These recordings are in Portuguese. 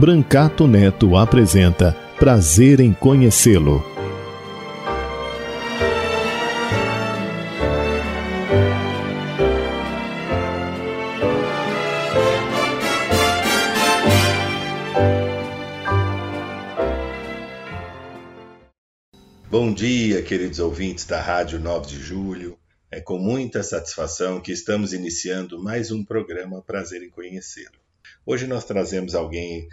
Brancato Neto apresenta Prazer em Conhecê-lo. Bom dia, queridos ouvintes da Rádio 9 de Julho. É com muita satisfação que estamos iniciando mais um programa Prazer em Conhecê-lo. Hoje nós trazemos alguém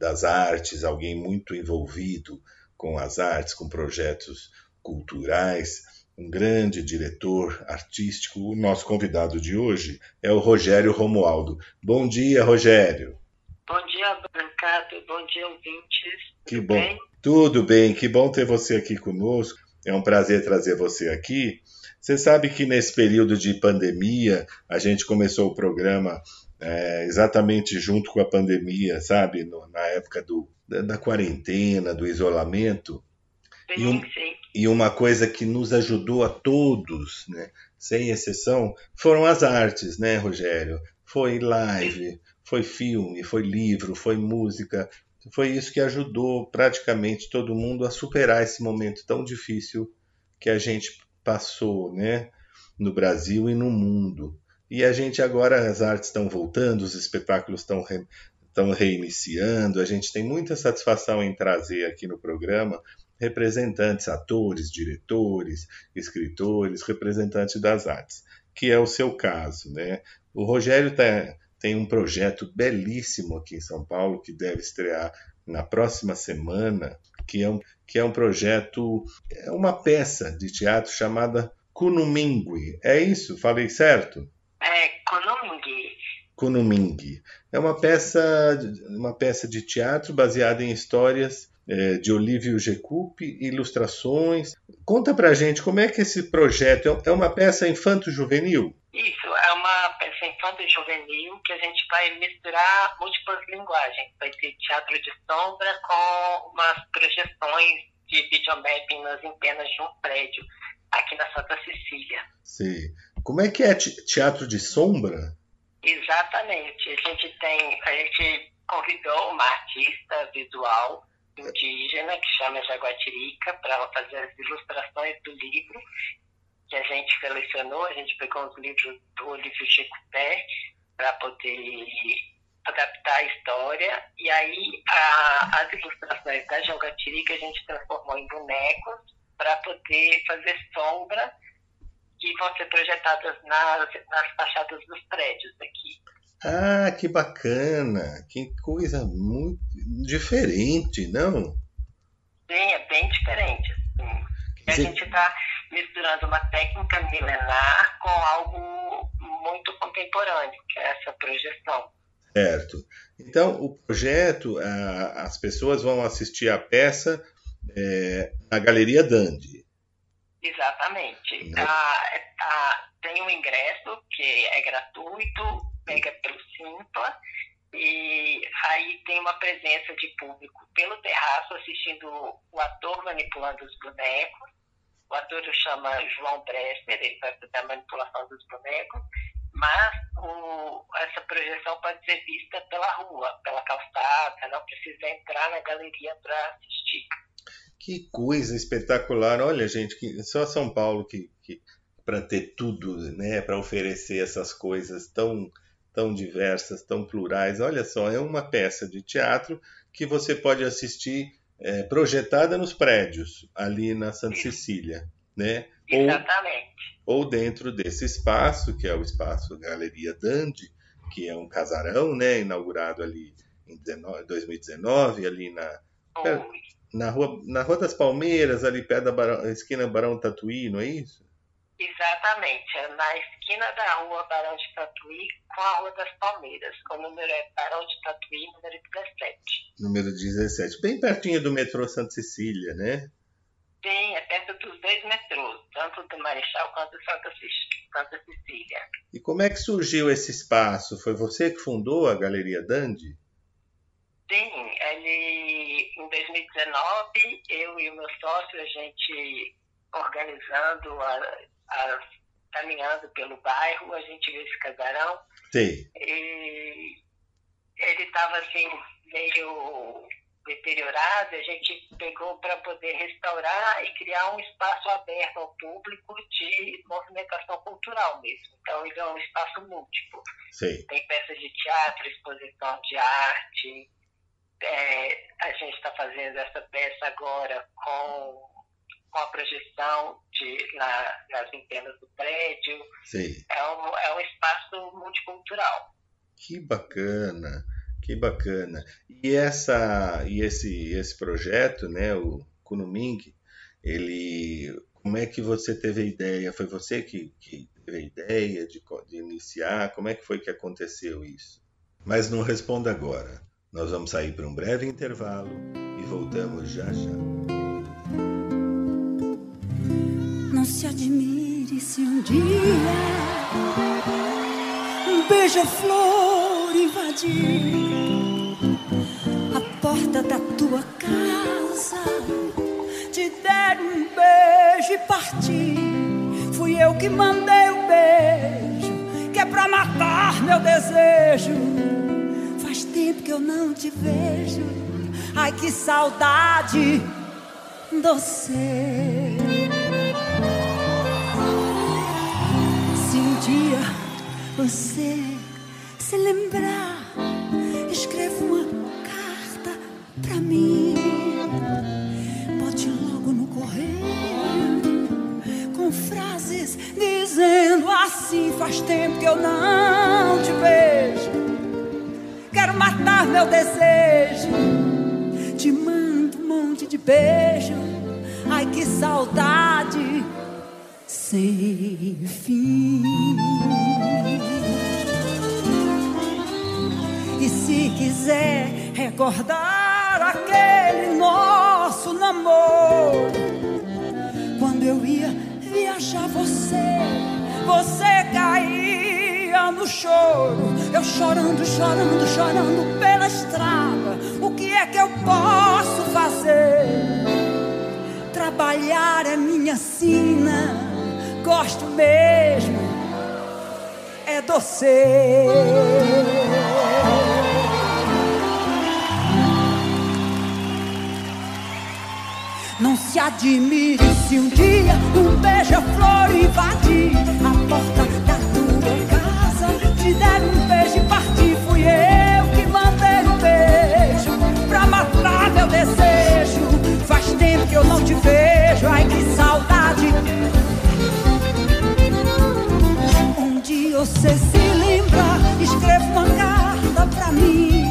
das artes, alguém muito envolvido com as artes, com projetos culturais, um grande diretor artístico. O nosso convidado de hoje é o Rogério Romualdo. Bom dia, Rogério. Bom dia, Brancato. Bom dia, ouvintes. Que Tudo bom. Bem? Tudo bem, que bom ter você aqui conosco. É um prazer trazer você aqui. Você sabe que nesse período de pandemia, a gente começou o programa é, exatamente junto com a pandemia, sabe? No, na época do, da, da, quarentena, do isolamento. Sim, e, um, sim. e uma coisa que nos ajudou a todos, né? sem exceção, foram as artes, né, Rogério? Foi live, foi filme, foi livro, foi música. Foi isso que ajudou praticamente todo mundo a superar esse momento tão difícil que a gente passou, né? No Brasil e no mundo. E a gente agora, as artes estão voltando, os espetáculos estão re, estão reiniciando. A gente tem muita satisfação em trazer aqui no programa representantes, atores, diretores, escritores, representantes das artes, que é o seu caso, né? O Rogério tá, tem um projeto belíssimo aqui em São Paulo que deve estrear na próxima semana, que é um, que é um projeto, é uma peça de teatro chamada Kunumingue. É isso? Falei certo? É. Kunumingue. É uma peça, uma peça de teatro baseada em histórias é, de Olívio Gecupi, ilustrações. Conta pra gente como é que esse projeto é uma peça infanto-juvenil? Isso, é uma peça infanto-juvenil que a gente vai misturar múltiplas linguagens. Vai ter teatro de sombra com umas projeções de videomapping nas antenas de um prédio aqui na Santa Cecília. Sim. Como é que é teatro de sombra? Exatamente. A gente tem, a gente convidou uma artista visual indígena que chama Jaguatirica para ela fazer as ilustrações do livro que a gente selecionou. A gente pegou os livros do Olívio Checupé para poder adaptar a história. E aí a, as ilustrações da Jaguatirica a gente transformou em bonecos para poder fazer sombra que vão ser projetadas nas, nas fachadas dos prédios aqui. Ah, que bacana! Que coisa muito diferente, não? Sim, é bem diferente. Assim. A gente está misturando uma técnica milenar com algo muito contemporâneo, que é essa projeção. Certo. Então, o projeto, as pessoas vão assistir a peça é, na Galeria Dandy. Exatamente. Né? Ah, ah, tem um ingresso que é gratuito, pega pelo Simpla, e aí tem uma presença de público pelo terraço assistindo o ator manipulando os bonecos. O ator chama João Brester, ele vai fazer a manipulação dos bonecos, mas o, essa projeção pode ser vista pela rua, pela calçada, não precisa entrar na galeria para assistir. Que coisa espetacular! Olha, gente, que só São Paulo que, que para ter tudo, né, para oferecer essas coisas tão tão diversas, tão plurais. Olha só, é uma peça de teatro que você pode assistir é, projetada nos prédios ali na Santa Cecília, né? Exatamente. Ou, ou dentro desse espaço que é o espaço Galeria Dandy, que é um casarão, né, inaugurado ali em 2019, ali na na rua, na rua das Palmeiras, ali perto da Barão, esquina Barão Tatuí, não é isso? Exatamente, é na esquina da rua Barão de Tatuí com a Rua das Palmeiras. O número é Barão de Tatuí, número 17. Número 17, bem pertinho do metrô Santa Cecília, né? Sim, é perto dos dois metrôs, tanto do Marechal quanto do Santa, Santa Cecília. E como é que surgiu esse espaço? Foi você que fundou a Galeria Dandy? Sim, ele, em 2019, eu e o meu sócio, a gente organizando a, a, caminhando pelo bairro, a gente viu esse casarão. Sim. E ele estava assim, meio deteriorado, a gente pegou para poder restaurar e criar um espaço aberto ao público de movimentação cultural mesmo. Então, ele é um espaço múltiplo. Sim. Tem peças de teatro, exposição de arte. É, a gente está fazendo essa peça agora com com a projeção de, na, nas antenas do prédio. Sim. É um, é um espaço multicultural. Que bacana, que bacana. E essa e esse esse projeto, né, o Kunuming, ele como é que você teve a ideia? Foi você que, que teve a ideia de, de iniciar? Como é que foi que aconteceu isso? Mas não responda agora. Nós vamos sair para um breve intervalo e voltamos já já. Não se admire se um dia um beija-flor invadir a porta da tua casa, te der um beijo e partir. Fui eu que mandei o beijo, que é pra matar meu desejo. Faz tempo que eu não te vejo, ai que saudade doce. dia você se lembrar, escreva uma carta pra mim. Bote logo no correio com frases dizendo assim: faz tempo que eu não te vejo. Quero matar meu desejo. Te mando um monte de beijo. Ai que saudade sem fim. E se quiser recordar aquele nosso namoro, quando eu ia viajar, você, você caía no choro. Eu chorando, chorando, chorando pela estrada. O que é que eu posso fazer? Trabalhar é minha sina gosto mesmo é doce. Não se admire se um dia um beija-flor invadir a porta você se lembrar, escreva uma carta pra mim.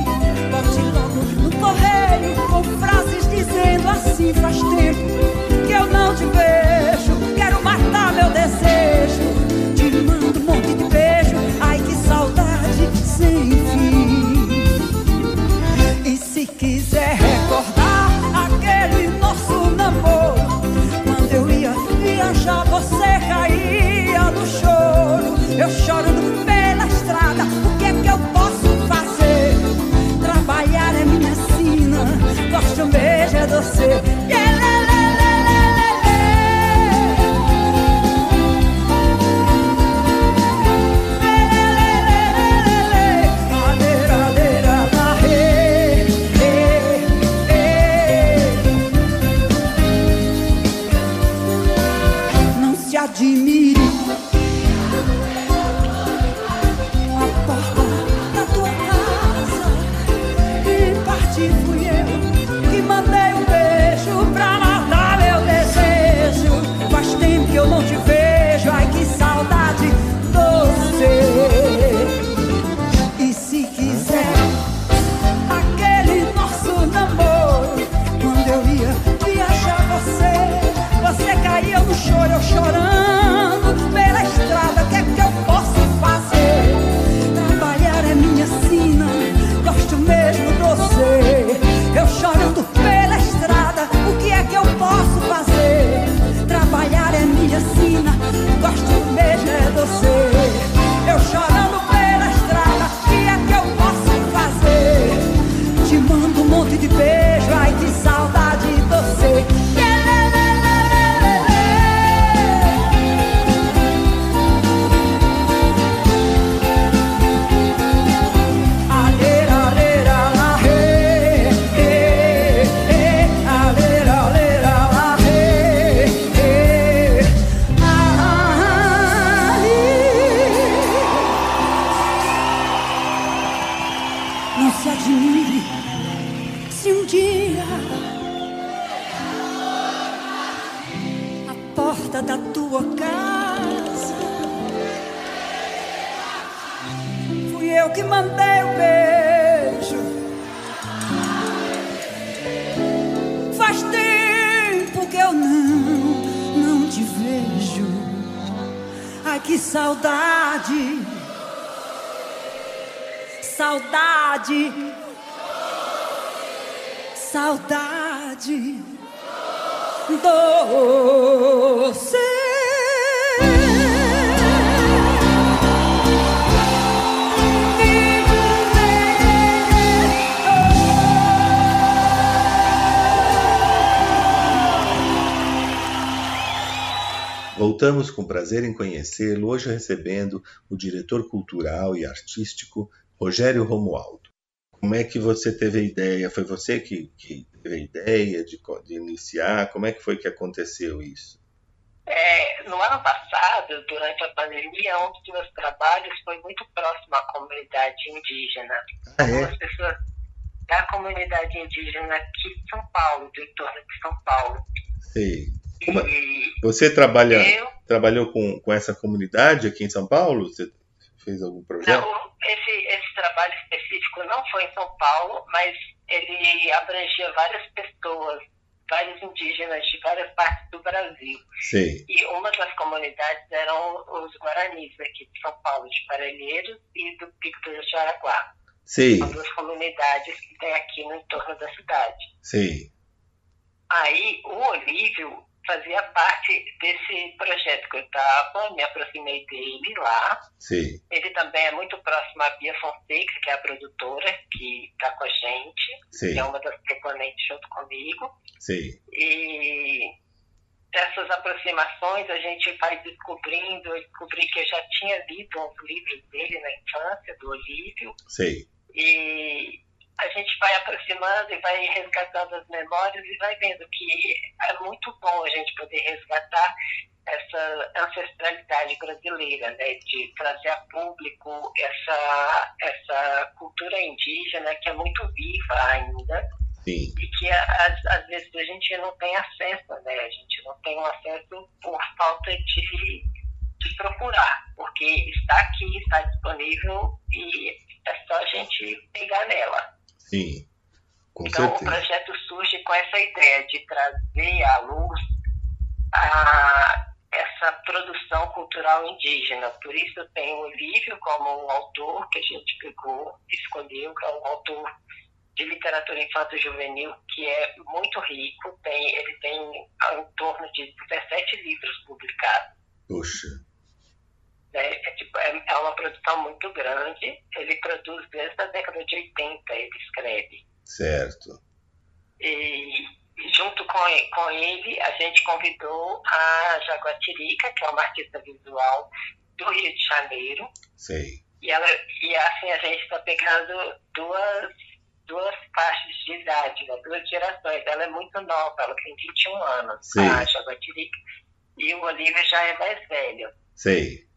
Bote logo no correio com frases dizendo assim: faz tempo mesmo Voltamos com prazer em conhecê-lo, hoje recebendo o diretor cultural e artístico Rogério Romualdo. Como é que você teve a ideia? Foi você que, que teve a ideia de, de, iniciar? Como é que foi que aconteceu isso? É, no ano passado, durante a pandemia, um dos meus trabalhos foi muito próximo à comunidade indígena. Ah, é? Algumas pessoas da comunidade indígena aqui de São Paulo, do entorno de São Paulo. Sei. Como... Você trabalha, eu... trabalhou com, com essa comunidade aqui em São Paulo? Você fez algum projeto? Não, esse, esse trabalho específico não foi em São Paulo, mas ele abrangia várias pessoas, vários indígenas de várias partes do Brasil. Sim. E uma das comunidades eram os Guaranis aqui de São Paulo, de Parelheiros e do Pico do Jaraguá. Sim. São duas comunidades que tem aqui no entorno da cidade. Sim. Aí o Olívio fazia parte desse projeto que eu estava, me aproximei dele lá. Sim. Ele também é muito próximo à Bia Fonseca, que é a produtora que está com a gente, Sim. que é uma das proponentes junto comigo. Sim. E dessas aproximações a gente vai descobrindo, eu descobri que eu já tinha lido uns livros dele na infância, do Olívio. Sim. E a gente vai aproximando e vai resgatando as memórias e vai vendo que é muito bom a gente poder resgatar essa ancestralidade brasileira, né, de trazer a público essa, essa cultura indígena que é muito viva ainda Sim. e que às, às vezes a gente não tem acesso, né, a gente não tem um acesso por falta de, de procurar, porque está aqui, está disponível e é só a gente pegar nela. Sim, com então, certeza. o projeto surge com essa ideia de trazer à luz a, essa produção cultural indígena. Por isso, tem o Olívio como um autor que a gente pegou, escolheu, que é um autor de literatura infanto-juvenil que é muito rico. Tem, ele tem em torno de 17 livros publicados. Puxa. É, é, tipo, é, é, uma produção muito grande. Ele produz desde a década de 80, ele escreve. Certo. E, junto com, com ele, a gente convidou a Jaguatirica, que é uma artista visual do Rio de Janeiro. Sei. E, ela, e assim a gente está pegando duas, duas faixas de idade, né, duas gerações. Ela é muito nova, ela tem 21 anos, a Jaguatirica. E o Olívio já é mais velho. Sei.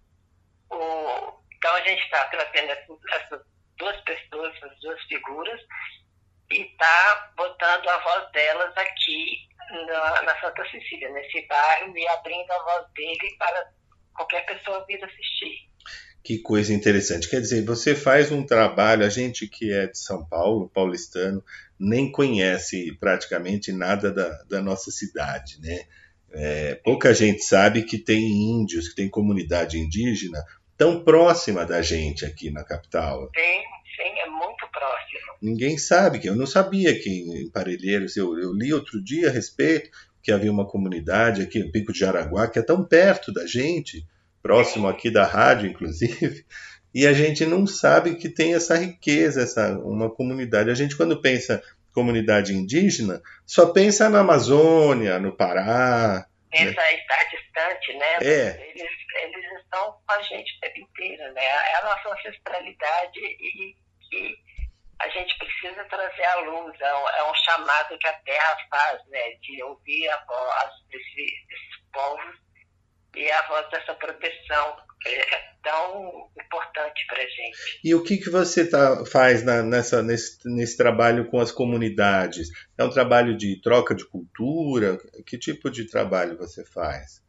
O, então a gente está trazendo essas, duas pessoas, essas duas figuras, e está botando a voz delas aqui na, na, Santa Cecília, nesse bairro, e abrindo a voz dele para qualquer pessoa vir assistir. Que coisa interessante. Quer dizer, você faz um trabalho, a gente que é de São Paulo, paulistano, nem conhece praticamente nada da, da nossa cidade, né? É, pouca gente sabe que tem índios, que tem comunidade indígena tão próxima da gente aqui na capital. Sim, sim, é muito próximo. Ninguém sabe, que eu não sabia que em Parelheiros, eu, eu li outro dia a respeito que havia uma comunidade aqui no Pico de Jaraguá, que é tão perto da gente, próximo aqui da rádio, inclusive, e a gente não sabe que tem essa riqueza, essa uma comunidade. A gente, quando pensa comunidade indígena, só pensa na Amazônia, no Pará. Pensa né? estar distante, né? É. Eles, eles estão com a gente o tempo inteiro, né? É a nossa ancestralidade e que a gente precisa trazer à luz. É um, é um, chamado que a Terra faz, né? De ouvir a voz desse, desses povos e a voz dessa proteção é tão importante para gente. E o que, que você tá, faz na, nessa, nesse, nesse trabalho com as comunidades? É um trabalho de troca de cultura? Que tipo de trabalho você faz?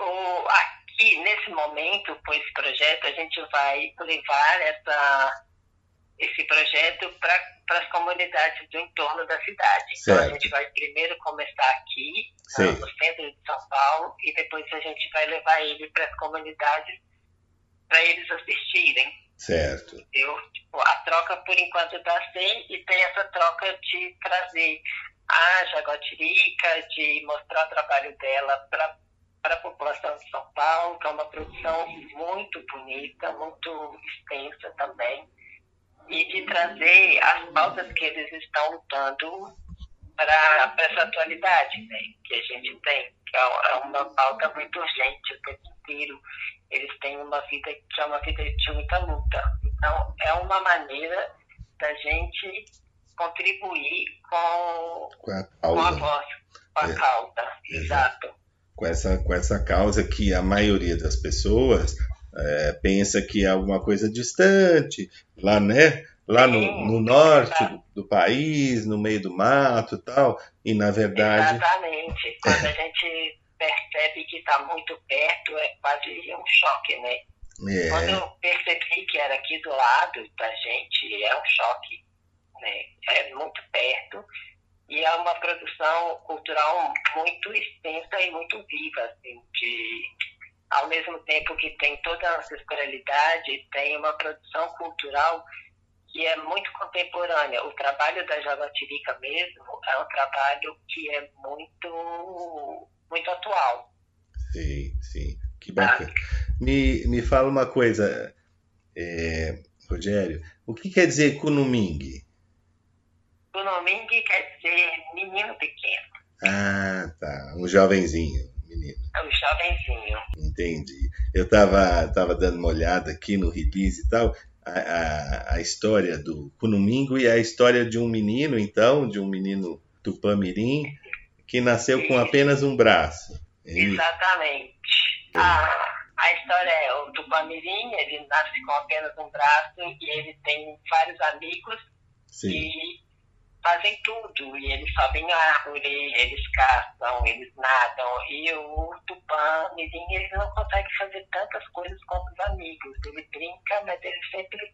o, aqui, nesse momento, com esse projeto, a gente vai levar essa, esse projeto para as comunidades do entorno da cidade. Certo. Então, a gente vai primeiro começar aqui, Sim. no centro de São Paulo, e depois a gente vai levar ele para as comunidades para eles assistirem. Certo. Eu, tipo, a troca, por enquanto, está sem, e tem essa troca de trazer a Jaguatirica, de mostrar o trabalho dela para a população de São Paulo, que é uma produção muito bonita, muito extensa também, e de trazer as pautas que eles estão lutando para essa atualidade né, que a gente tem, que é uma pauta muito urgente o tempo inteiro. Eles têm uma vida que é uma vida de muita luta. Então, é uma maneira da gente contribuir com, Com a com a causa. voz, com a É. causa. Exato. Com essa, com essa causa que a maioria das pessoas é, pensa que é alguma coisa distante, lá, né? Lá no, Sim, no norte do, do país, no meio do mato e tal. E na verdade. Exatamente. Quando a gente percebe que está muito perto, é quase um choque, né? Quando É, eu percebi que era aqui do lado da gente, é um choque, né? É muito perto e é uma produção cultural muito extensa e muito viva, assim, de ao mesmo tempo que tem toda a ancestralidade, tem uma produção cultural que é muito contemporânea. O trabalho da Jaguatirica mesmo é um trabalho que é muito muito atual. sim, sim. Que bacana. Me, me fala uma coisa, é, Rogério. O que quer dizer Kunuming? Kunoming quer dizer menino pequeno, Ah, tá. Um jovenzinho, menino. é um jovenzinho. Entendi. Eu estava tava dando uma olhada aqui no release e tal, a, a, a história do Kunumingo e a história de um menino, então, de um menino Tupamirim, que nasceu com apenas um braço. É isso? Exatamente. A, a história é o Tupamirim, ele nasce com apenas um braço e ele tem vários amigos Sim, que fazem tudo. E eles sobem árvore, eles caçam, eles nadam. E o Tupã Mirim, ele não consegue fazer tantas coisas quanto os amigos. Ele brinca, mas ele sempre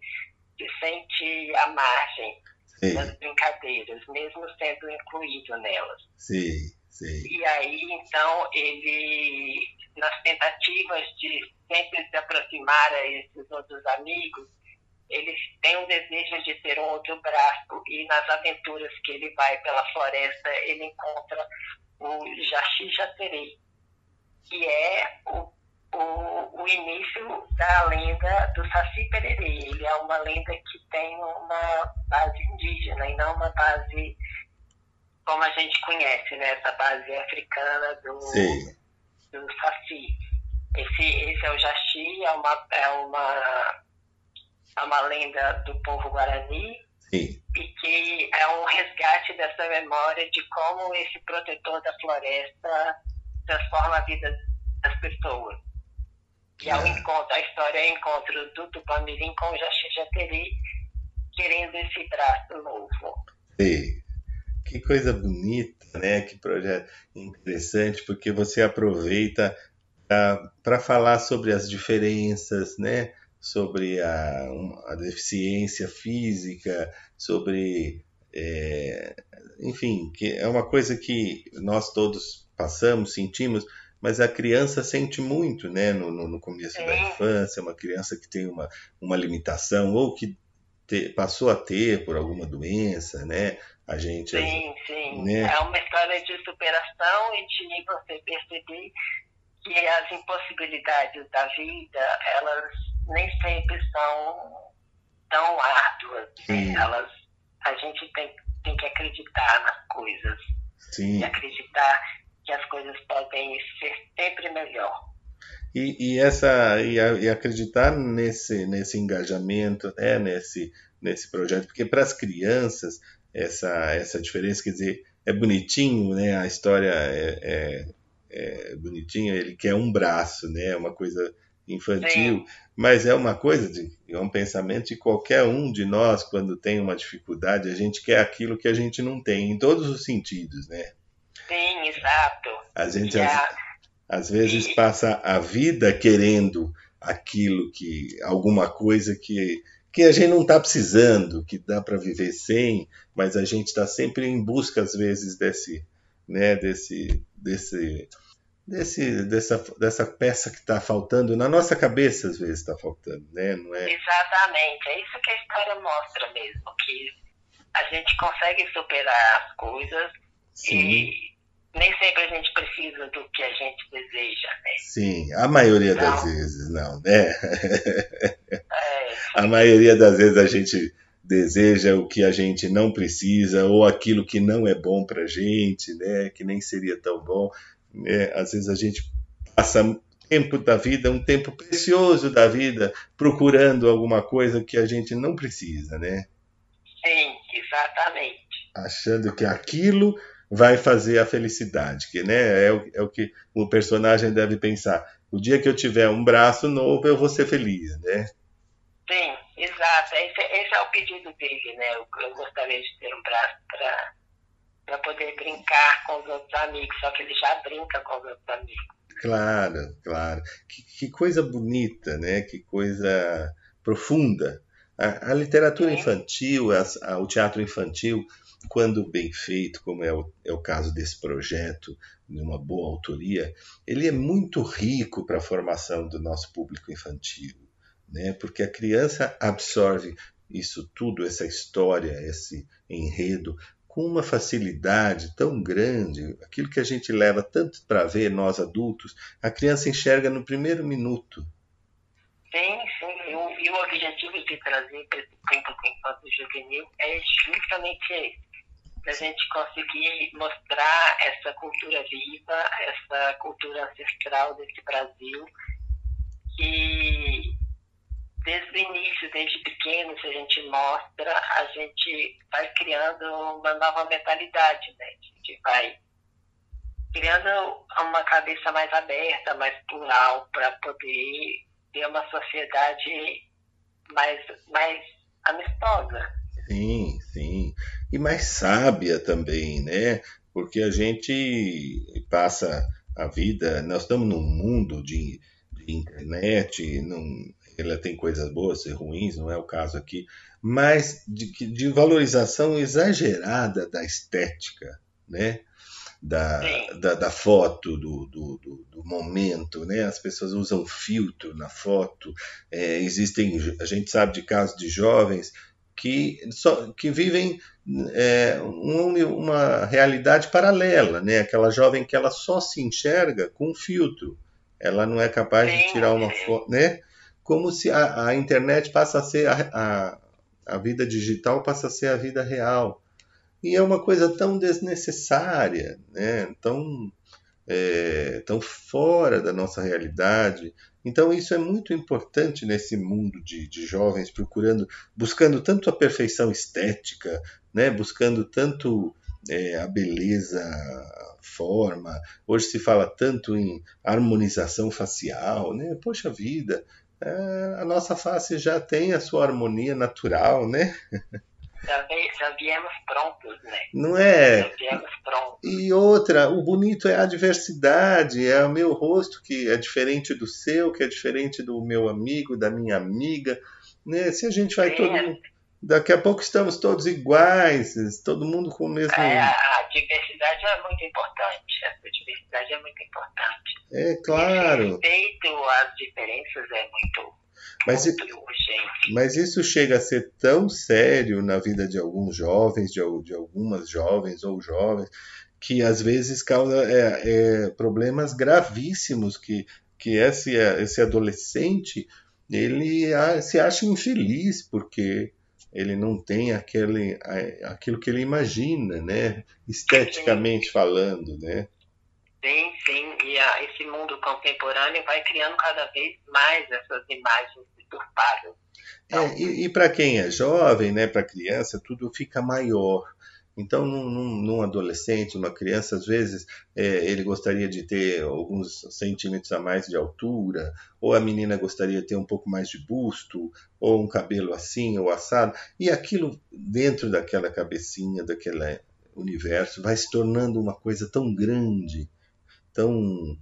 se sente à margem sim, das brincadeiras, mesmo sendo incluído nelas. sim, sim. E aí, então, ele, nas tentativas de sempre se aproximar a esses outros amigos, ele tem um desejo de ter um outro braço e nas aventuras que ele vai pela floresta, ele encontra o Jaxi Jaterei, que é o, o, o início da lenda do Saci Pererê. Ele é uma lenda que tem uma base indígena e não uma base como a gente conhece, né? Essa base africana do, Sim, do Saci. Esse, esse é o Jaxi, é uma, é, uma, é uma lenda do povo Guarani sim, e que é um resgate dessa memória de como esse protetor da floresta transforma a vida das pessoas. E Ah. encontro, a história é o encontro do Tupamirim com o Jaxi querendo esse braço novo. sim. Que coisa bonita, né? Que projeto interessante, porque você aproveita para falar sobre as diferenças, né? Sobre a, a deficiência física, sobre, é, enfim, que é uma coisa que nós todos passamos, sentimos, mas a criança sente muito, né? No, no, no começo da Sim. infância, uma criança que tem uma, uma limitação ou que te- passou a ter por alguma doença, né? A gente Sim, sim. né? É uma história de superação e de você perceber que as impossibilidades da vida, elas nem sempre são tão árduas. né? Sim. Elas, a gente tem, tem que acreditar nas coisas sim. e acreditar que as coisas podem ser sempre melhor. E, e essa e, a- e acreditar nesse nesse engajamento, né, nesse nesse projeto, porque para as crianças essa essa diferença, quer dizer, é bonitinho, né? A história é, é, é bonitinha, ele quer um braço, né? É uma coisa infantil, mas é uma coisa de é um pensamento de qualquer um de nós quando tem uma dificuldade, a gente quer aquilo que a gente não tem em todos os sentidos, né? Sim, exato. A gente às- Às vezes passa a vida querendo aquilo que alguma coisa que que a gente não está precisando, que dá para viver sem, mas a gente está sempre em busca às vezes desse, né, desse, desse, desse, dessa, dessa peça que está faltando na nossa cabeça às vezes está faltando, né? Não é? Exatamente, é isso que a história mostra mesmo, que a gente consegue superar as coisas Sim. e nem sempre a gente precisa do que a gente deseja, né? Sim, a maioria não. das vezes não, né? É. A maioria das vezes a gente deseja o que a gente não precisa ou aquilo que não é bom para gente, né? Que nem seria tão bom. Né? Às vezes a gente passa tempo da vida, um tempo precioso da vida, procurando alguma coisa que a gente não precisa, né? Sim, exatamente. Achando que aquilo vai fazer a felicidade, que né, é, o, é o que o personagem deve pensar. O dia que eu tiver um braço novo, eu vou ser feliz, né? Sim, exato. Esse, esse é o pedido dele, né? Eu, eu gostaria de ter um braço para poder brincar com os outros amigos, só que ele já brinca com os outros amigos. Claro, claro. Que, que coisa bonita, né? Que coisa profunda. A, a literatura Sim. infantil, a, a, o teatro infantil, quando bem feito, como é o, é o caso desse projeto, de uma boa autoria, ele é muito rico para a formação do nosso público infantil, né? porque a criança absorve isso tudo, essa história, esse enredo, com uma facilidade tão grande, aquilo que a gente leva tanto para ver, nós adultos, a criança enxerga no primeiro minuto. Sim, sim. E o, objetivo de trazer para esse público infantil juvenil é justamente esse a gente conseguir mostrar essa cultura viva, essa cultura ancestral desse Brasil, que desde o início, desde pequeno, se a gente mostra, a gente vai criando uma nova mentalidade, né? A gente vai criando uma cabeça mais aberta, mais plural, para poder ter uma sociedade mais, mais amistosa. Sim, sim e mais sábia também, né? Porque a gente passa a vida, nós estamos num mundo de, de internet, não, ela tem coisas boas e ruins, não é o caso aqui, mas de, de valorização exagerada da estética, né? Da, da, da, foto, do, do, do, do, momento, né? As pessoas usam filtro na foto. É, existem, a gente sabe de casos de jovens que, só, que vivem é, uma, uma realidade paralela, né? Aquela jovem que ela só se enxerga com um filtro, ela não é capaz de tirar uma foto, né? Como se a, a, internet passa a ser a, a, a vida digital passa a ser a vida real e é uma coisa tão desnecessária, né? Tão é, tão fora da nossa realidade. Então isso é muito importante nesse mundo de, de jovens procurando, buscando tanto a perfeição estética, né, buscando tanto é, a beleza, forma. Hoje se fala tanto em harmonização facial, né? Poxa vida, é, a nossa face já tem a sua harmonia natural, né? Já, já viemos prontos, né? Não é? Já viemos prontos. E outra, o bonito é a diversidade, é o meu rosto que é diferente do seu, que é diferente do meu amigo, da minha amiga. Né? Se a gente vai Sim, todo mundo Daqui a pouco estamos todos iguais, todo mundo com o mesmo. É, a diversidade é muito importante. A diversidade é muito importante. É claro. O respeito às diferenças é muito, mas, muito urgente. Mas isso chega a ser tão sério na vida de alguns jovens, de, de algumas jovens ou jovens, que às vezes causa é, é, problemas gravíssimos que, que esse, esse adolescente ele se acha infeliz porque ele não tem aquele, aquilo que ele imagina, né? Esteticamente sim. falando, né? Sim, sim. E a, esse mundo contemporâneo vai criando cada vez mais essas imagens deturpadas. Então, é, e, e para quem é jovem, né, para criança, tudo fica maior. Então, num, num, adolescente, uma criança, às vezes, é, ele gostaria de ter alguns centímetros a mais de altura, ou a menina gostaria de ter um pouco mais de busto, ou um cabelo assim ou assado, e aquilo dentro daquela cabecinha, daquele universo, vai se tornando uma coisa tão grande, tão,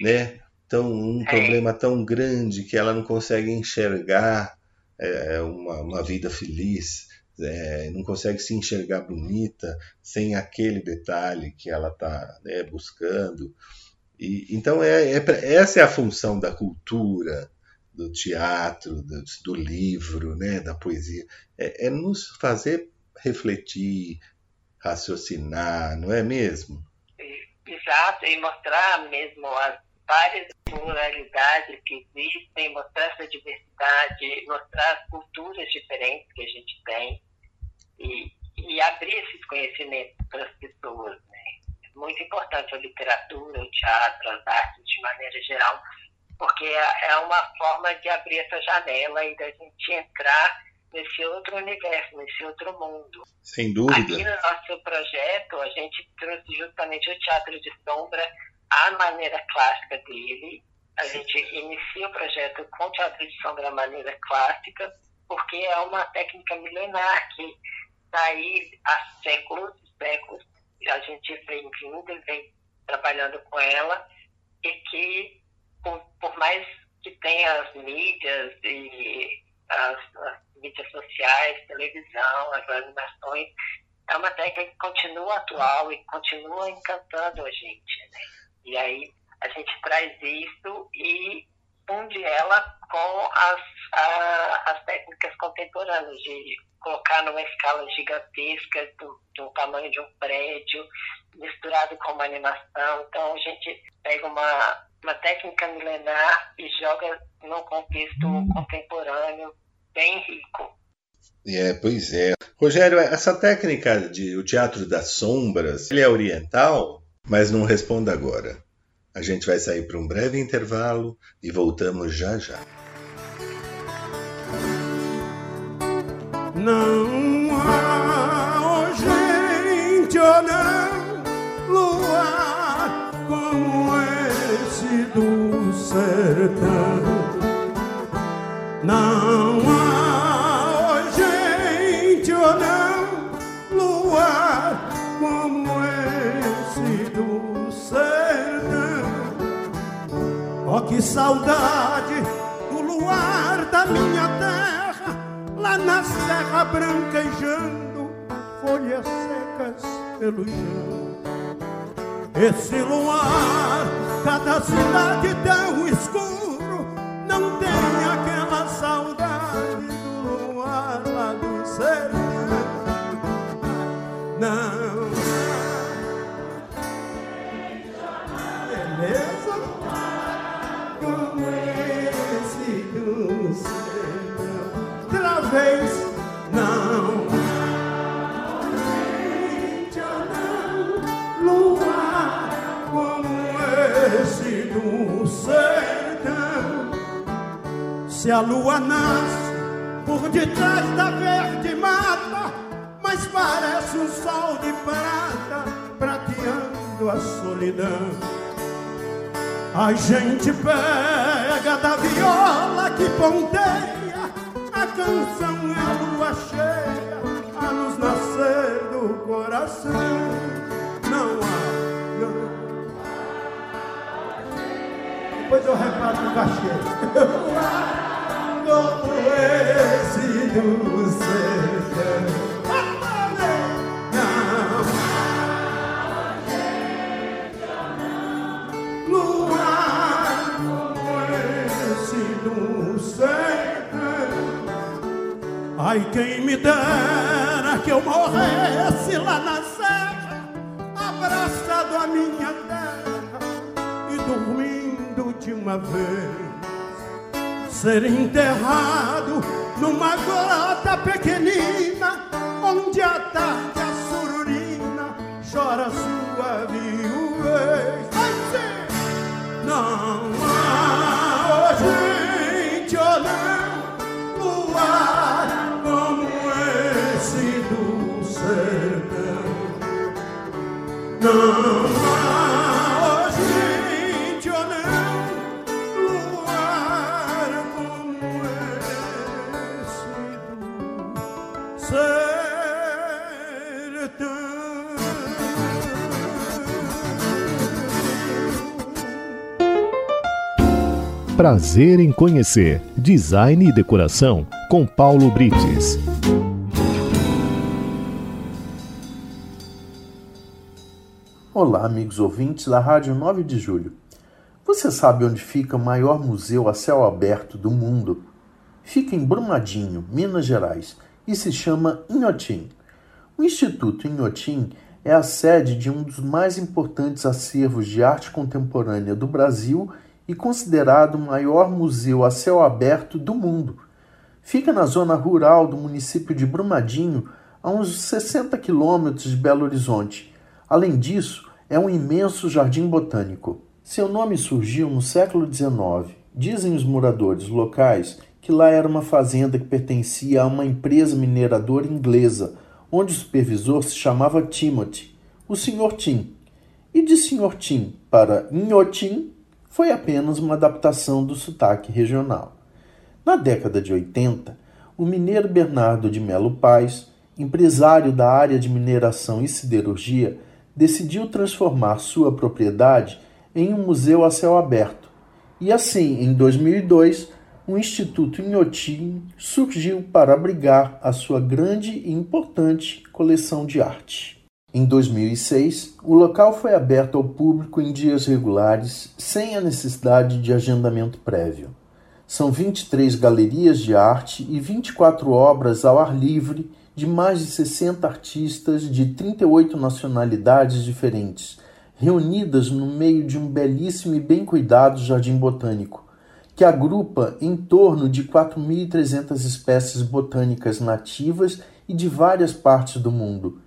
né? Tão, um é. problema tão grande que ela não consegue enxergar é, uma, uma vida feliz, é, não consegue se enxergar bonita sem aquele detalhe que ela está né, buscando. E, então, é, é, essa é a função da cultura, do teatro, do, do livro, né, da poesia. É, é, nos fazer refletir, raciocinar, não é mesmo? Exato, e mostrar mesmo as várias pluralidades que existem, mostrar essa diversidade, mostrar as culturas diferentes que a gente tem e, e abrir esses conhecimentos para as pessoas. Né? É muito importante a literatura, o teatro, as artes de maneira geral, porque é, é uma forma de abrir essa janela e da gente entrar nesse outro universo, nesse outro mundo. Sem dúvida. Aqui no nosso projeto, a gente trouxe justamente o teatro de sombra a maneira clássica dele. A gente inicia o projeto com de sombra à maneira clássica, porque é uma técnica milenar que está aí há séculos e séculos. A gente vem vindo e vem trabalhando com ela, e que, por, por mais que tenha as mídias e as, as mídias sociais, televisão, as animações, é uma técnica que continua atual e continua encantando a gente. Né? E aí a gente traz isso e funde ela com as, a, as técnicas contemporâneas, de colocar numa escala gigantesca do, do tamanho de um prédio, misturado com uma animação. Então a gente pega uma, uma técnica milenar e joga num contexto contemporâneo bem rico. É, pois é. Rogério, essa técnica de o teatro das sombras, ele é oriental? Mas não responda agora. A gente vai sair para um breve intervalo e voltamos já já. Não há gente ou não luar como esse do sertão. Não saudade do luar da minha terra, lá na serra branquejando, folhas secas pelo chão. Esse luar, cada cidade tão escuro, não tem aquela saudade do luar lá do sertão. Não. Vez não. não luar como esse do sertão. Se a lua nasce por detrás da verde mata, mas parece um sol de prata prateando a solidão. A gente pega da viola que ponteia, canção é a lua cheia a nos nascer do coração. Não há. Depois eu reparto o cachê. Como esse do sertão. Ai, quem me dera que eu morresse lá na serra, abraçado à minha terra e dormindo de uma vez. Ser enterrado numa grota pequenina, Prazer em conhecer Design e Decoração com Paulo Brites. Olá, amigos ouvintes da Rádio 9 de Julho. Você sabe onde fica o maior museu a céu aberto do mundo? Fica em Brumadinho, Minas Gerais, e se chama Inhotim. O Instituto Inhotim é a sede de um dos mais importantes acervos de arte contemporânea do Brasil e considerado o maior museu a céu aberto do mundo. Fica na zona rural do município de Brumadinho, a uns 60 quilômetros de Belo Horizonte. Além disso, é um imenso jardim botânico. Seu nome surgiu no século XIX. Dizem os moradores locais que lá era uma fazenda que pertencia a uma empresa mineradora inglesa, onde o supervisor se chamava Timothy, o Sr. Tim. E de Sr. Tim para Inhotim foi apenas uma adaptação do sotaque regional. Na década de 80, o mineiro Bernardo de Melo Paz, empresário da área de mineração e siderurgia, decidiu transformar sua propriedade em um museu a céu aberto. E assim, em 2002, o Instituto Inhotim surgiu para abrigar a sua grande e importante coleção de arte. Em 2006, o local foi aberto ao público em dias regulares, sem a necessidade de agendamento prévio. São 23 galerias de arte e 24 obras ao ar livre de mais de 60 artistas de 38 nacionalidades diferentes, reunidas no meio de um belíssimo e bem cuidado jardim botânico, que agrupa em torno de 4.300 espécies botânicas nativas e de várias partes do mundo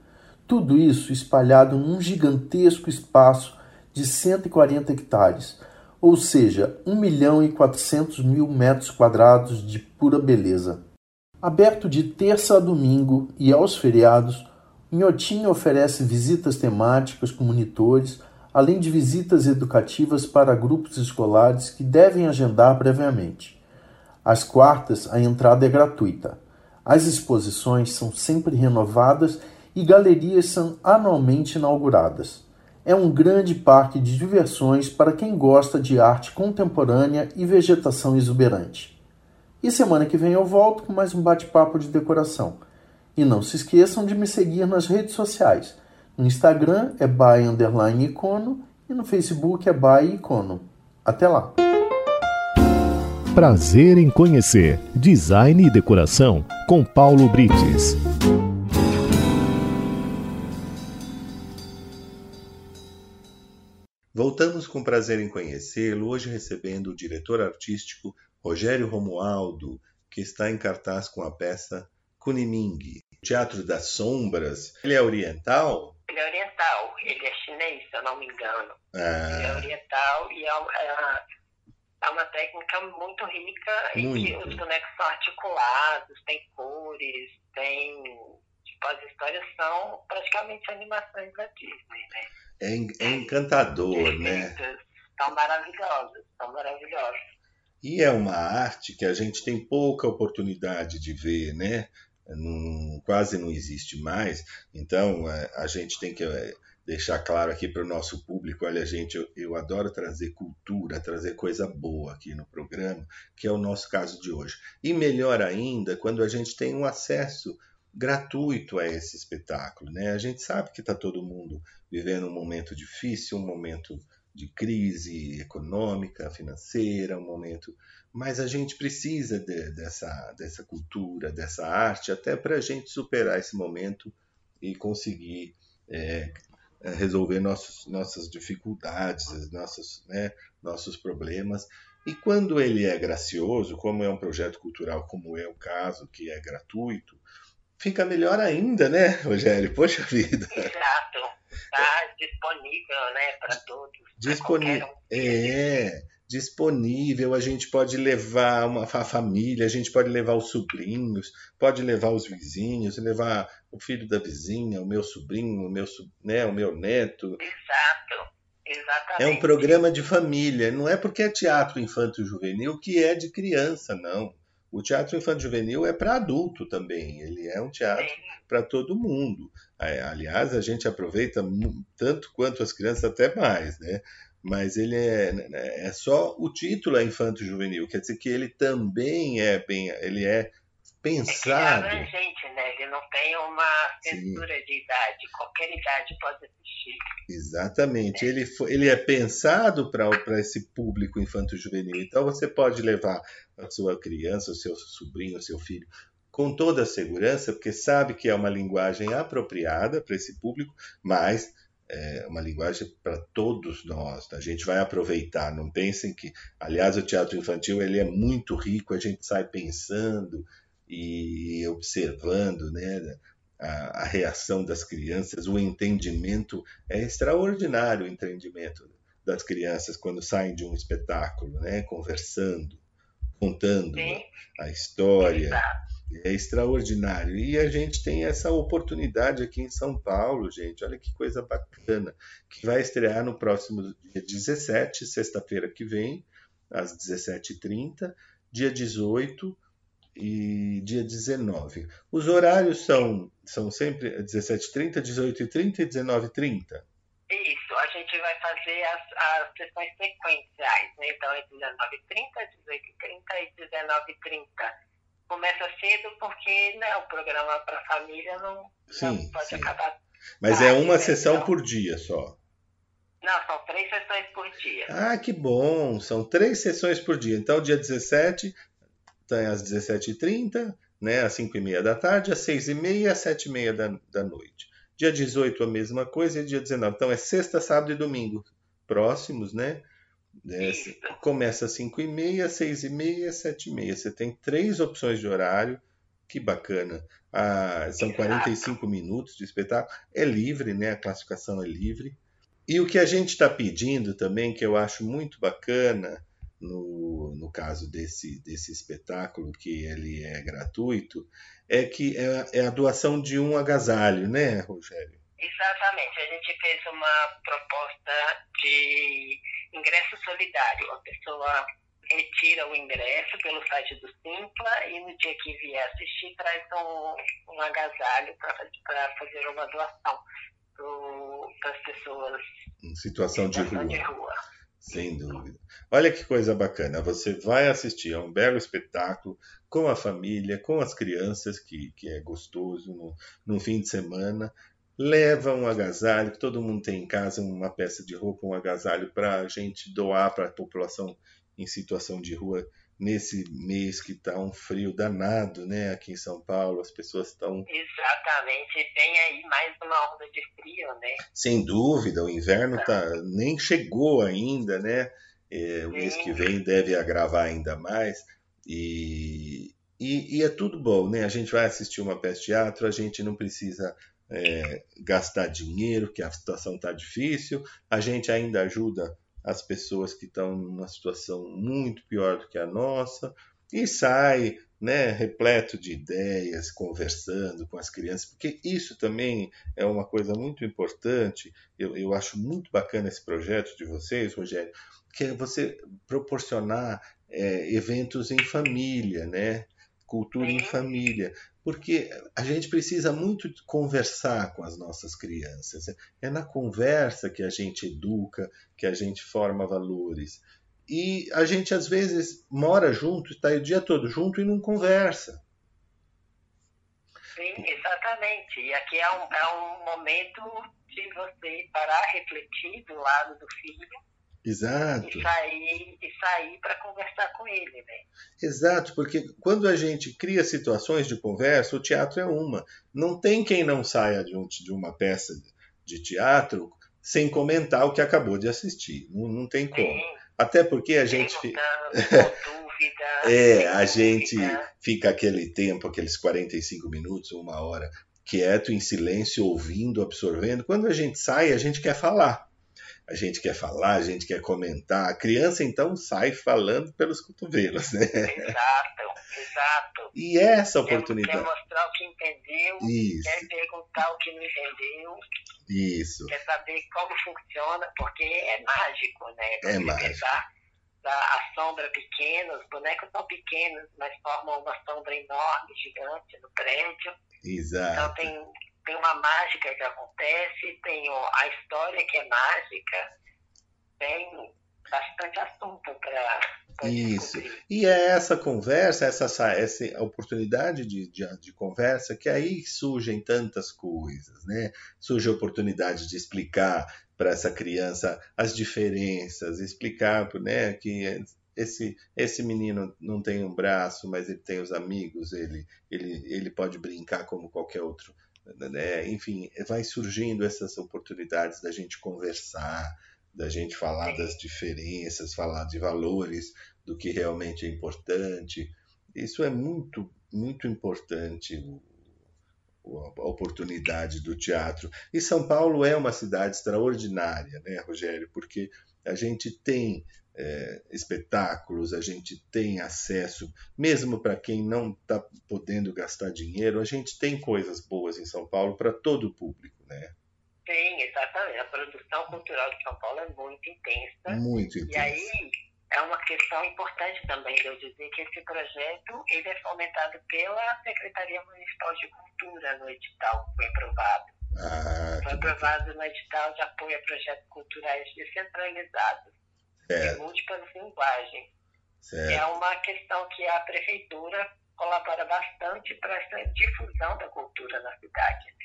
tudo isso espalhado num gigantesco espaço de 140 hectares, ou seja, 1 milhão e 400 mil metros quadrados de pura beleza. Aberto de terça a domingo e aos feriados, Inhotim oferece visitas temáticas com monitores, além de visitas educativas para grupos escolares que devem agendar previamente. Às quartas, a entrada é gratuita. As exposições são sempre renovadas e galerias são anualmente inauguradas. É um grande parque de diversões para quem gosta de arte contemporânea e vegetação exuberante. E semana que vem eu volto com mais um bate-papo de decoração. E não se esqueçam de me seguir nas redes sociais. No Instagram é by icono e no Facebook é by icono. Até lá! Prazer em conhecer Design e Decoração com Paulo Brites. Voltamos com prazer em conhecê-lo, hoje recebendo o diretor artístico Rogério Romualdo, que está em cartaz com a peça Kuniming, Teatro das Sombras. Ele é oriental? Ele é oriental, ele é chinês, se eu não me engano. Ah. Ele é oriental e é uma, é, é uma técnica muito rica muito. em que os bonecos são articulados, tem cores, tem. Tipo, as histórias são praticamente animações da Disney, né? é, é encantador, né? São maravilhosos, são maravilhosos. E é uma arte que a gente tem pouca oportunidade de ver, né? Não, quase não existe mais. Então a, é, a gente tem que é, deixar claro aqui para o nosso público: olha, gente, eu, eu, adoro trazer cultura, trazer coisa boa aqui no programa, que é o nosso caso de hoje. E melhor ainda, quando a gente tem um acesso gratuito a esse espetáculo. Né? A gente sabe que está todo mundo vivendo um momento difícil, um momento de crise econômica, financeira, um momento. Mas a gente precisa de, dessa, dessa cultura, dessa arte, até para a gente superar esse momento e conseguir é, resolver nossos, nossas dificuldades, nossos, né, nossos problemas. E quando ele é gracioso, como é um projeto cultural, como é o caso, que é gratuito, fica melhor ainda, né, Rogério? Poxa vida. Exato. Está disponível, né, para todos. Disponível. Um. É, disponível. A gente pode levar uma a família, a gente pode levar os sobrinhos, pode levar os vizinhos, levar o filho da vizinha, o meu sobrinho, o meu, né, o meu neto. Exato. Exatamente. É um programa de família, não é porque é teatro infanto juvenil que é de criança, não. O teatro infantil juvenil é para adulto também, ele é um teatro para todo mundo. É, aliás, a gente aproveita tanto quanto as crianças, até mais, né? mas ele é, é só o título é infanto juvenil, quer dizer que ele também é bem, ele é pensado. É gente, né? Ele não tem uma censura de idade, qualquer idade pode assistir. Exatamente, é. ele, ele é pensado para esse público infanto-juvenil. Então você pode levar a sua criança, o seu sobrinho, o seu filho com toda a segurança, porque sabe que é uma linguagem apropriada para esse público, mas é uma linguagem para todos nós. A gente vai aproveitar, não pensem que, aliás, o teatro infantil ele é muito rico, a gente sai pensando e observando, né, a, a reação das crianças, o entendimento é extraordinário, o entendimento das crianças quando saem de um espetáculo, né, conversando, contando Sim. a história. Exato é extraordinário. E a gente tem essa oportunidade aqui em São Paulo, gente. Olha que coisa bacana. Que vai estrear no próximo dia 17, sexta-feira que vem, às 17h30, dia 18 e dia 19. Os horários são, são sempre 17h30, 18h30 e 19h30. Isso, a gente vai fazer as, as sessões sequenciais, né? Então é 19h30, 18h30 e 19h30 começa cedo porque né, o programa para a família não, sim, não pode sim. acabar. Mas é uma né? sessão então, por dia só. Não, são três sessões por dia. Ah, que bom! São três sessões por dia. Então, dia 17, tem às 17h30, né, às 5h30 da tarde, às 6h30 e às 7h30 da, da noite. Dia 18, a mesma coisa, e dia 19. Então, é sexta, sábado e domingo próximos, né? É, começa às 5 e meia, 6 e meia, 7 e meia. Você tem três opções de horário. Que bacana. Ah, são 45 minutos de espetáculo. É livre, né? A classificação é livre. E o que a gente está pedindo também, que eu acho muito bacana, no, no caso desse, desse espetáculo, que ele é gratuito, é que é, é a doação de um agasalho, né, Rogério? Exatamente. A gente fez uma proposta de ingresso solidário. A pessoa retira o ingresso pelo site do Simpla e no dia que vier assistir traz um, um agasalho para fazer uma doação para as pessoas em situação, de, rua. de rua. Sem dúvida. Olha que coisa bacana. Você vai assistir a um belo espetáculo com a família, com as crianças, que, que é gostoso no, no fim de semana leva um agasalho, que todo mundo tem em casa uma peça de roupa, um agasalho para a gente doar para a população em situação de rua nesse mês que está um frio danado, né? Aqui em São Paulo, as pessoas estão. Exatamente, tem aí mais uma onda de frio, né? Sem dúvida, o inverno tá, nem chegou ainda, né? É, o mês que vem deve agravar ainda mais. E, e, e, é tudo bom, né? A gente vai assistir uma peça de teatro, a gente não precisa é, gastar dinheiro, que a situação está difícil. A gente ainda ajuda as pessoas que estão numa situação muito pior do que a nossa e sai né, repleto de ideias, conversando com as crianças, porque isso também é uma coisa muito importante. Eu, eu acho muito bacana esse projeto de vocês, Rogério, que é você proporcionar é, eventos em família, né? cultura em família, porque a gente precisa muito conversar com as nossas crianças. É na conversa que a gente educa, que a gente forma valores. E a gente às vezes mora junto, está o dia todo junto e não conversa. Sim, exatamente. E aqui é um, é um momento de você parar, refletir do lado do filho Exato. E sair, e sair para conversar com ele, né? Exato, porque quando a gente cria situações de conversa, o teatro é uma. Não tem quem não saia de, um, de uma peça de teatro sem comentar o que acabou de assistir. Não, não tem como. Sim. Até porque a gente. dúvida, é, a gente fica aquele tempo, aqueles 45 minutos, uma hora, quieto, em silêncio, ouvindo, absorvendo. Quando a gente sai, a gente quer falar a gente quer falar, a gente quer comentar. A criança, então, sai falando pelos cotovelos, né? Exato, exato. E essa oportunidade. Quer mostrar o que entendeu, Isso. quer perguntar o que não entendeu. Isso. Quer saber como funciona, porque é mágico, né? é mágico. a sombra pequena, os bonecos são pequenos, mas formam uma sombra enorme, gigante no prédio. Exato. Então tem tem uma mágica que acontece, tem a história que é mágica, tem bastante assunto para isso. E é essa conversa, essa, essa oportunidade de, de, de, conversa que aí surgem tantas coisas, né? Surge a oportunidade de explicar para essa criança as diferenças, explicar né, que esse, esse menino não tem um braço, mas ele tem os amigos, ele, ele, ele pode brincar como qualquer outro. Né? Enfim, vai surgindo essas oportunidades da gente conversar, da gente falar das diferenças, falar de valores, do que realmente é importante. Isso é muito, muito importante, a oportunidade do teatro. E São Paulo é uma cidade extraordinária, né, Rogério? Porque a gente tem é, espetáculos, a gente tem acesso, mesmo para quem não está podendo gastar dinheiro, a gente tem coisas boas em São Paulo para todo o público, né? Tem, exatamente. A produção cultural de São Paulo é muito intensa. Muito intensa. E aí é uma questão importante também de eu dizer que esse projeto ele é fomentado pela Secretaria Municipal de Cultura no edital que foi aprovado. Ah, foi aprovado no edital de apoio a projetos culturais descentralizados de múltiplas linguagens. Certo. É uma questão que a prefeitura colabora bastante para essa difusão da cultura na cidade.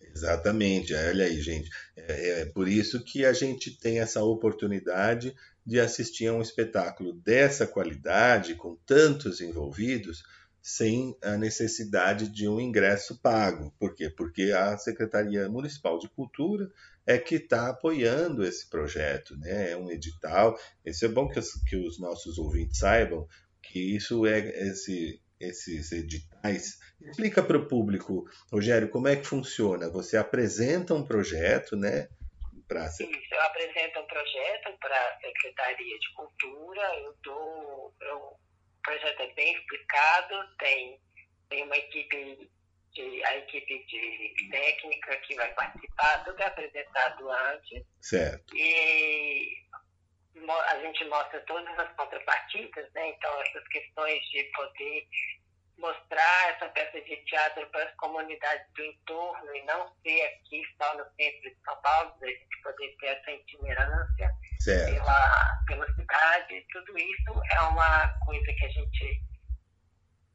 Exatamente, olha aí, gente. É, é, por isso que a gente tem essa oportunidade de assistir a um espetáculo dessa qualidade, com tantos envolvidos, sem a necessidade de um ingresso pago. Por quê? Porque a Secretaria Municipal de Cultura é que está apoiando esse projeto, né? É um edital. Isso é bom que os, que os nossos ouvintes saibam que isso é esse, esses editais. Explica para o público, Rogério, como é que funciona? Você apresenta um projeto, né? Pra... Isso, eu apresento um projeto para a Secretaria de Cultura, eu dou. Eu, o projeto é bem explicado, tem, tem uma equipe de, a equipe de técnica que vai participar, tudo é apresentado antes. Certo. E a gente mostra todas as contrapartidas, né? Então, essas questões de poder mostrar essa peça de teatro para as comunidades do entorno e não ser aqui só no centro de São Paulo, a gente poder ter essa itinerância pela, pela cidade. Tudo isso é uma coisa que a gente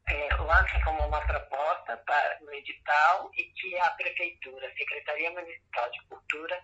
é, lança como uma proposta para, no edital e que a Prefeitura, a Secretaria Municipal de Cultura,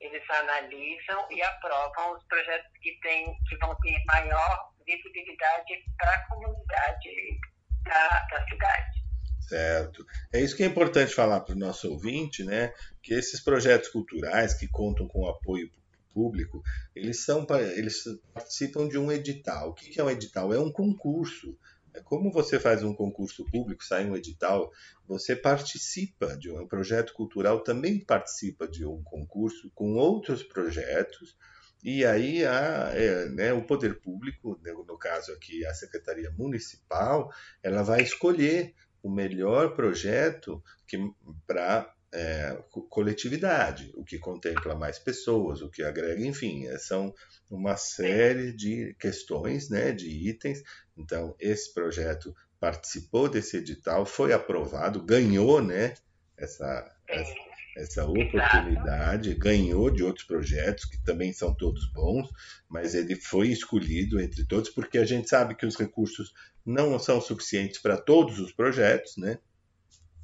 eles analisam e aprovam os projetos que, tem, que vão ter maior visibilidade para a comunidade da, da cidade. Certo. É isso que é importante falar para o nosso ouvinte, né? Que esses projetos culturais que contam com apoio público, eles são eles participam de um edital. O que é um edital? É um concurso. É como você faz um concurso público, sai um edital, você participa de um projeto cultural, também participa de um concurso com outros projetos e aí a, é, né, o poder público, né, no caso aqui a Secretaria Municipal, ela vai escolher o melhor projeto para é, coletividade, o que contempla mais pessoas, o que agrega, enfim, é, são uma série de questões, né, de itens. Então, esse projeto participou desse edital, foi aprovado, ganhou né, essa, essa essa oportunidade, ganhou de outros projetos que também são todos bons, mas ele foi escolhido entre todos porque a gente sabe que os recursos não são suficientes para todos os projetos, né?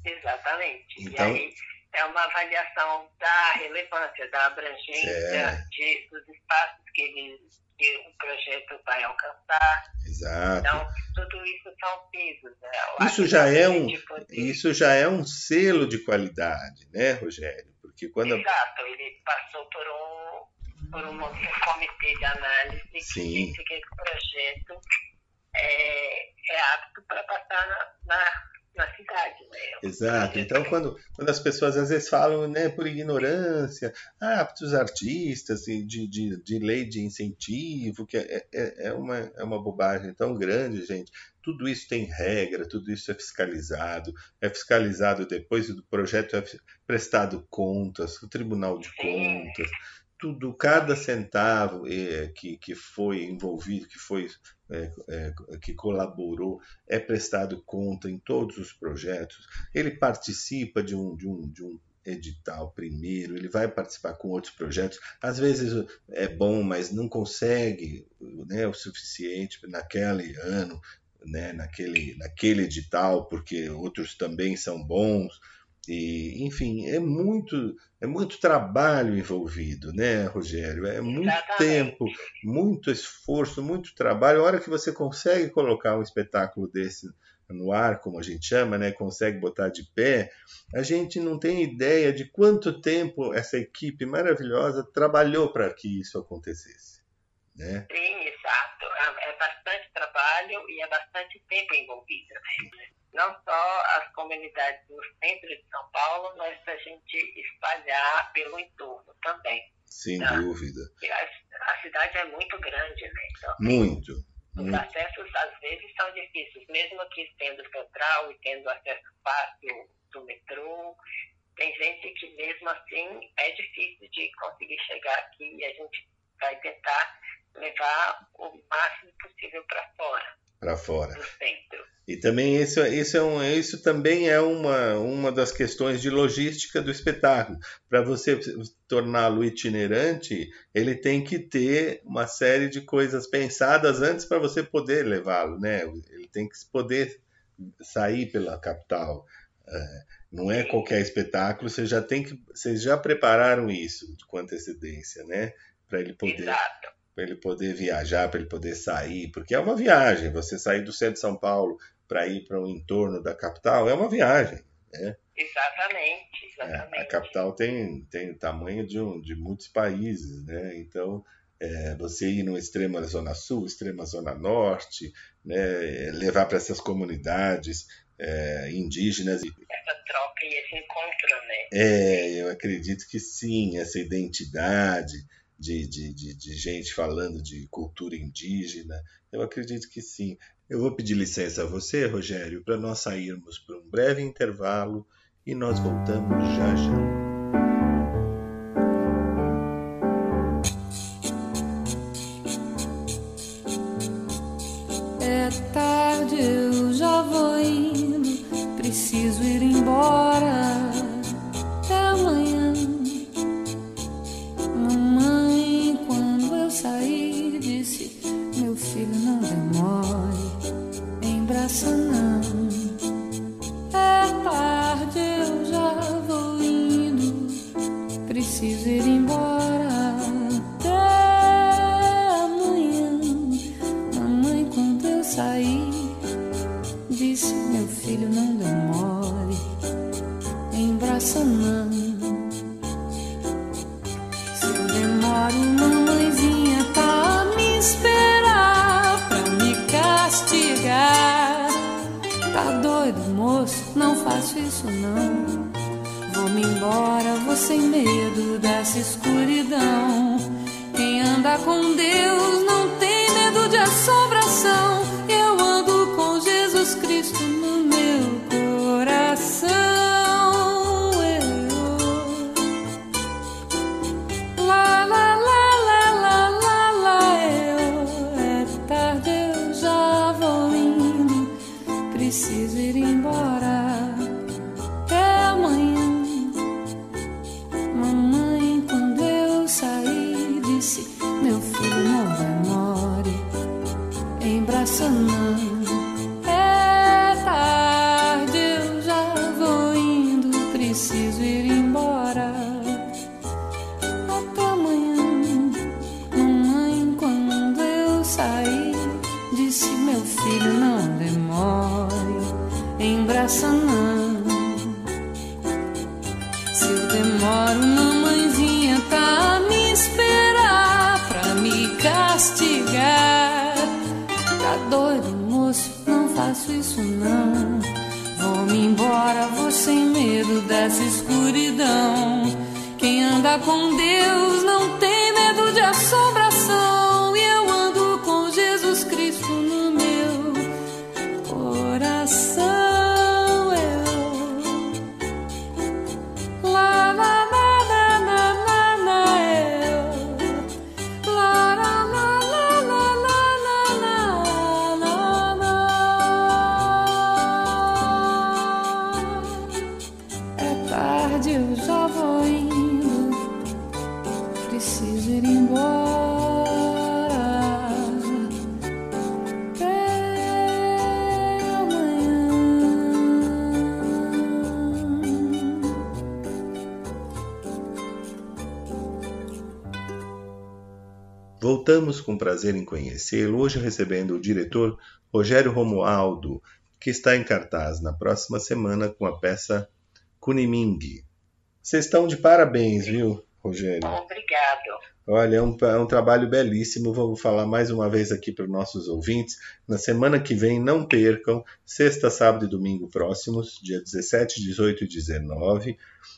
Exatamente. Então, e aí é uma avaliação da relevância, da abrangência é. de, dos espaços que ele que o projeto vai alcançar. Exato. Então, tudo isso são pesos. Né? Isso já, é um, isso já é um selo de qualidade, né, Rogério? Porque quando... Exato, ele passou por um, por um, comitê de análise Sim. que disse que esse projeto é, é apto para passar na, na na cidade. Né? Exato. Então, quando, quando as pessoas às vezes falam né, por ignorância, ah, os artistas de, de, de lei de incentivo, que é, é, é, uma, é uma bobagem tão grande, gente. Tudo isso tem regra, tudo isso é fiscalizado, é fiscalizado depois do projeto é prestado contas, o Tribunal de Contas tudo, cada centavo é, que, que foi envolvido, que foi é, é, que colaborou, é prestado conta em todos os projetos. Ele participa de um, de um, de um edital primeiro, ele vai participar com outros projetos. Às vezes é bom, mas não consegue né, o suficiente naquele ano, né, naquele, naquele edital, porque outros também são bons. E, enfim, é muito, é muito trabalho envolvido, né, Rogério? É muito Exatamente. tempo, muito esforço, muito trabalho. A hora que você consegue colocar um espetáculo desse no ar, como a gente chama, né, consegue botar de pé, a gente não tem ideia de quanto tempo essa equipe maravilhosa trabalhou para que isso acontecesse. Né? Sim, exato. É, é bastante trabalho e é bastante tempo envolvido. Né? Não só as comunidades do centro de São Paulo, mas a gente espalhar pelo entorno também. Sem tá? dúvida. A, a, cidade é muito grande, né? Então, muito os hum. acessos, às vezes, são difíceis, mesmo aqui tendo central e tendo acesso fácil do metrô. Tem gente que, mesmo assim, é difícil de conseguir chegar aqui e a gente vai tentar levar o máximo possível para fora. Para fora. Do centro. E também isso, isso, é um, isso também é uma, uma das questões de logística do espetáculo. Para você torná-lo itinerante, ele tem que ter uma série de coisas pensadas antes para você poder levá-lo, né? Ele tem que poder sair pela capital. É, não é qualquer espetáculo, você já tem que, vocês já prepararam isso com antecedência, né? Para ele poder Exato para ele poder viajar, para ele poder sair, porque é uma viagem. Você sair do centro de São Paulo para ir para o entorno da capital é uma viagem. Né? Exatamente, exatamente. É, a capital tem, tem o tamanho de, um, de muitos países, né? Então, é, você ir no extremo da Zona Sul, extrema Zona Norte, né? levar para essas comunidades é, indígenas. Essa troca e esse encontro, né? É, eu acredito que sim, essa identidade de, de, de, de gente falando de cultura indígena, eu acredito que sim. Eu vou pedir licença a você, Rogério, para nós sairmos por um breve intervalo e nós voltamos já já. Voltamos com prazer em conhecê-lo, hoje recebendo o diretor Rogério Romualdo, que está em cartaz na próxima semana com a peça Kuniming. Vocês estão de parabéns, viu, Rogério? Obrigado. Olha, é um, é um trabalho belíssimo. Vou falar mais uma vez aqui para os nossos ouvintes. Na semana que vem, não percam, sexta, sábado e domingo próximos, dia 17, 18 e 19,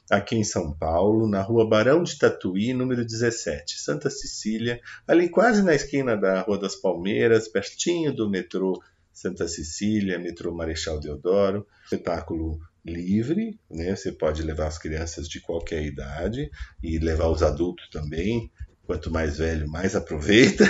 aqui em São Paulo, na rua Barão de Tatuí, número 17, Santa Cecília, ali quase na esquina da Rua das Palmeiras, pertinho do metrô Santa Cecília, metrô Marechal Deodoro. Espetáculo livre, né? Você pode levar as crianças de qualquer idade e levar os adultos também. Quanto mais velho, mais aproveita.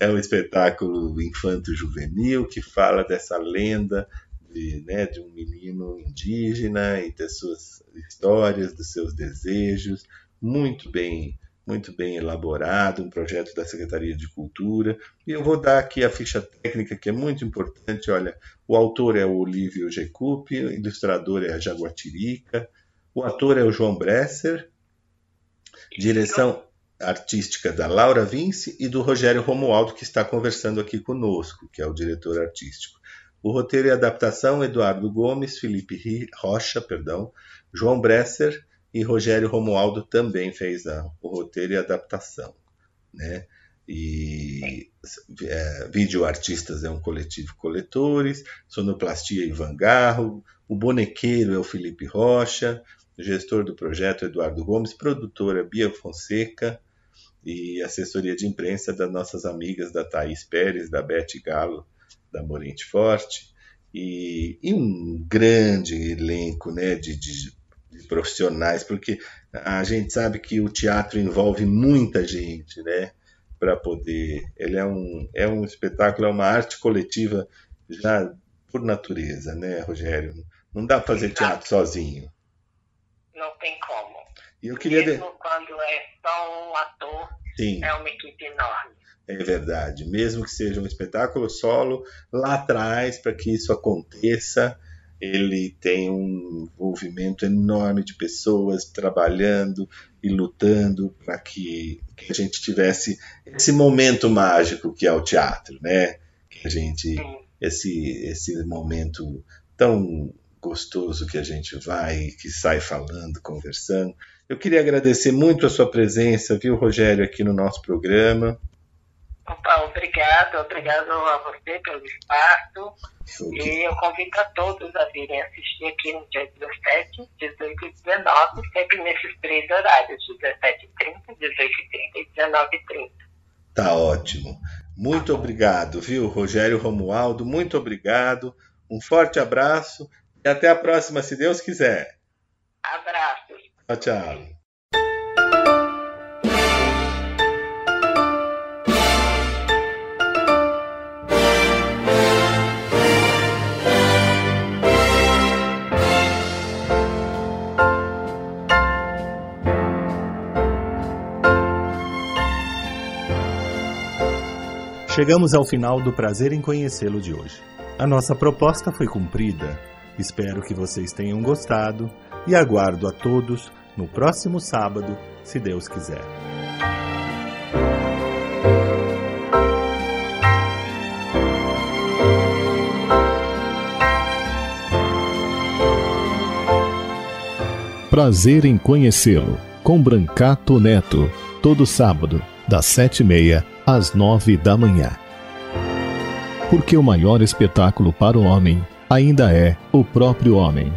é um espetáculo infanto-juvenil que fala dessa lenda de, né, de um menino indígena e das suas histórias, dos seus desejos, muito bem muito bem elaborado, um projeto da Secretaria de Cultura. E eu vou dar aqui a ficha técnica, que é muito importante. Olha, o autor é o Olívio Gecupi, o ilustrador é a Jaguatirica, o ator é o João Bresser, direção artística da Laura Vince e do Rogério Romualdo, que está conversando aqui conosco, que é o diretor artístico. O roteiro e adaptação, Eduardo Gomes, Felipe Rocha, perdão, João Bresser e Rogério Romualdo também fez a, o roteiro e adaptação. Né? E é, Vídeo Artistas é um coletivo coletores, Sonoplastia Ivan Garro, o bonequeiro é o Felipe Rocha, gestor do projeto Eduardo Gomes, produtora Bia Fonseca e assessoria de imprensa das nossas amigas da Thaís Pérez, da Beth Galo, da Morente Forte, e, e um grande elenco né, de, de, de, profissionais, porque a gente sabe que o teatro envolve muita gente, né? Para poder. Ele é um, é um espetáculo, é uma arte coletiva já por natureza, né, Rogério? Não dá para fazer teatro sozinho não tem como. E eu queria Mesmo de... quando é só um ator, Sim. é uma equipe enorme. É verdade. Mesmo que seja um espetáculo solo, lá atrás, para que isso aconteça, ele tem um envolvimento enorme de pessoas trabalhando e lutando para que, que, a gente tivesse esse momento mágico que é o teatro, né? Que a gente esse esse momento tão gostoso que a gente vai, que sai falando, conversando. Eu queria agradecer muito a sua presença, viu, Rogério, aqui no nosso programa. Opa, obrigado, obrigado a você pelo espaço. E eu convido a todos a virem assistir aqui no dia 17, 18 e 19, sempre nesses três horários, 17h30, 18h30 e 19h30. Tá ótimo. Muito obrigado, viu, Rogério Romualdo? Muito obrigado. Um forte abraço e até a próxima, se Deus quiser. Abraços. Tchau, tchau. Chegamos ao final do prazer em conhecê-lo de hoje. A nossa proposta foi cumprida Espero que vocês tenham gostado e aguardo a todos no próximo sábado, se Deus quiser. Prazer em conhecê-lo, com Brancato Neto, todo sábado, das sete e meia às nove da manhã. Porque o maior espetáculo para o homem ainda é o próprio homem.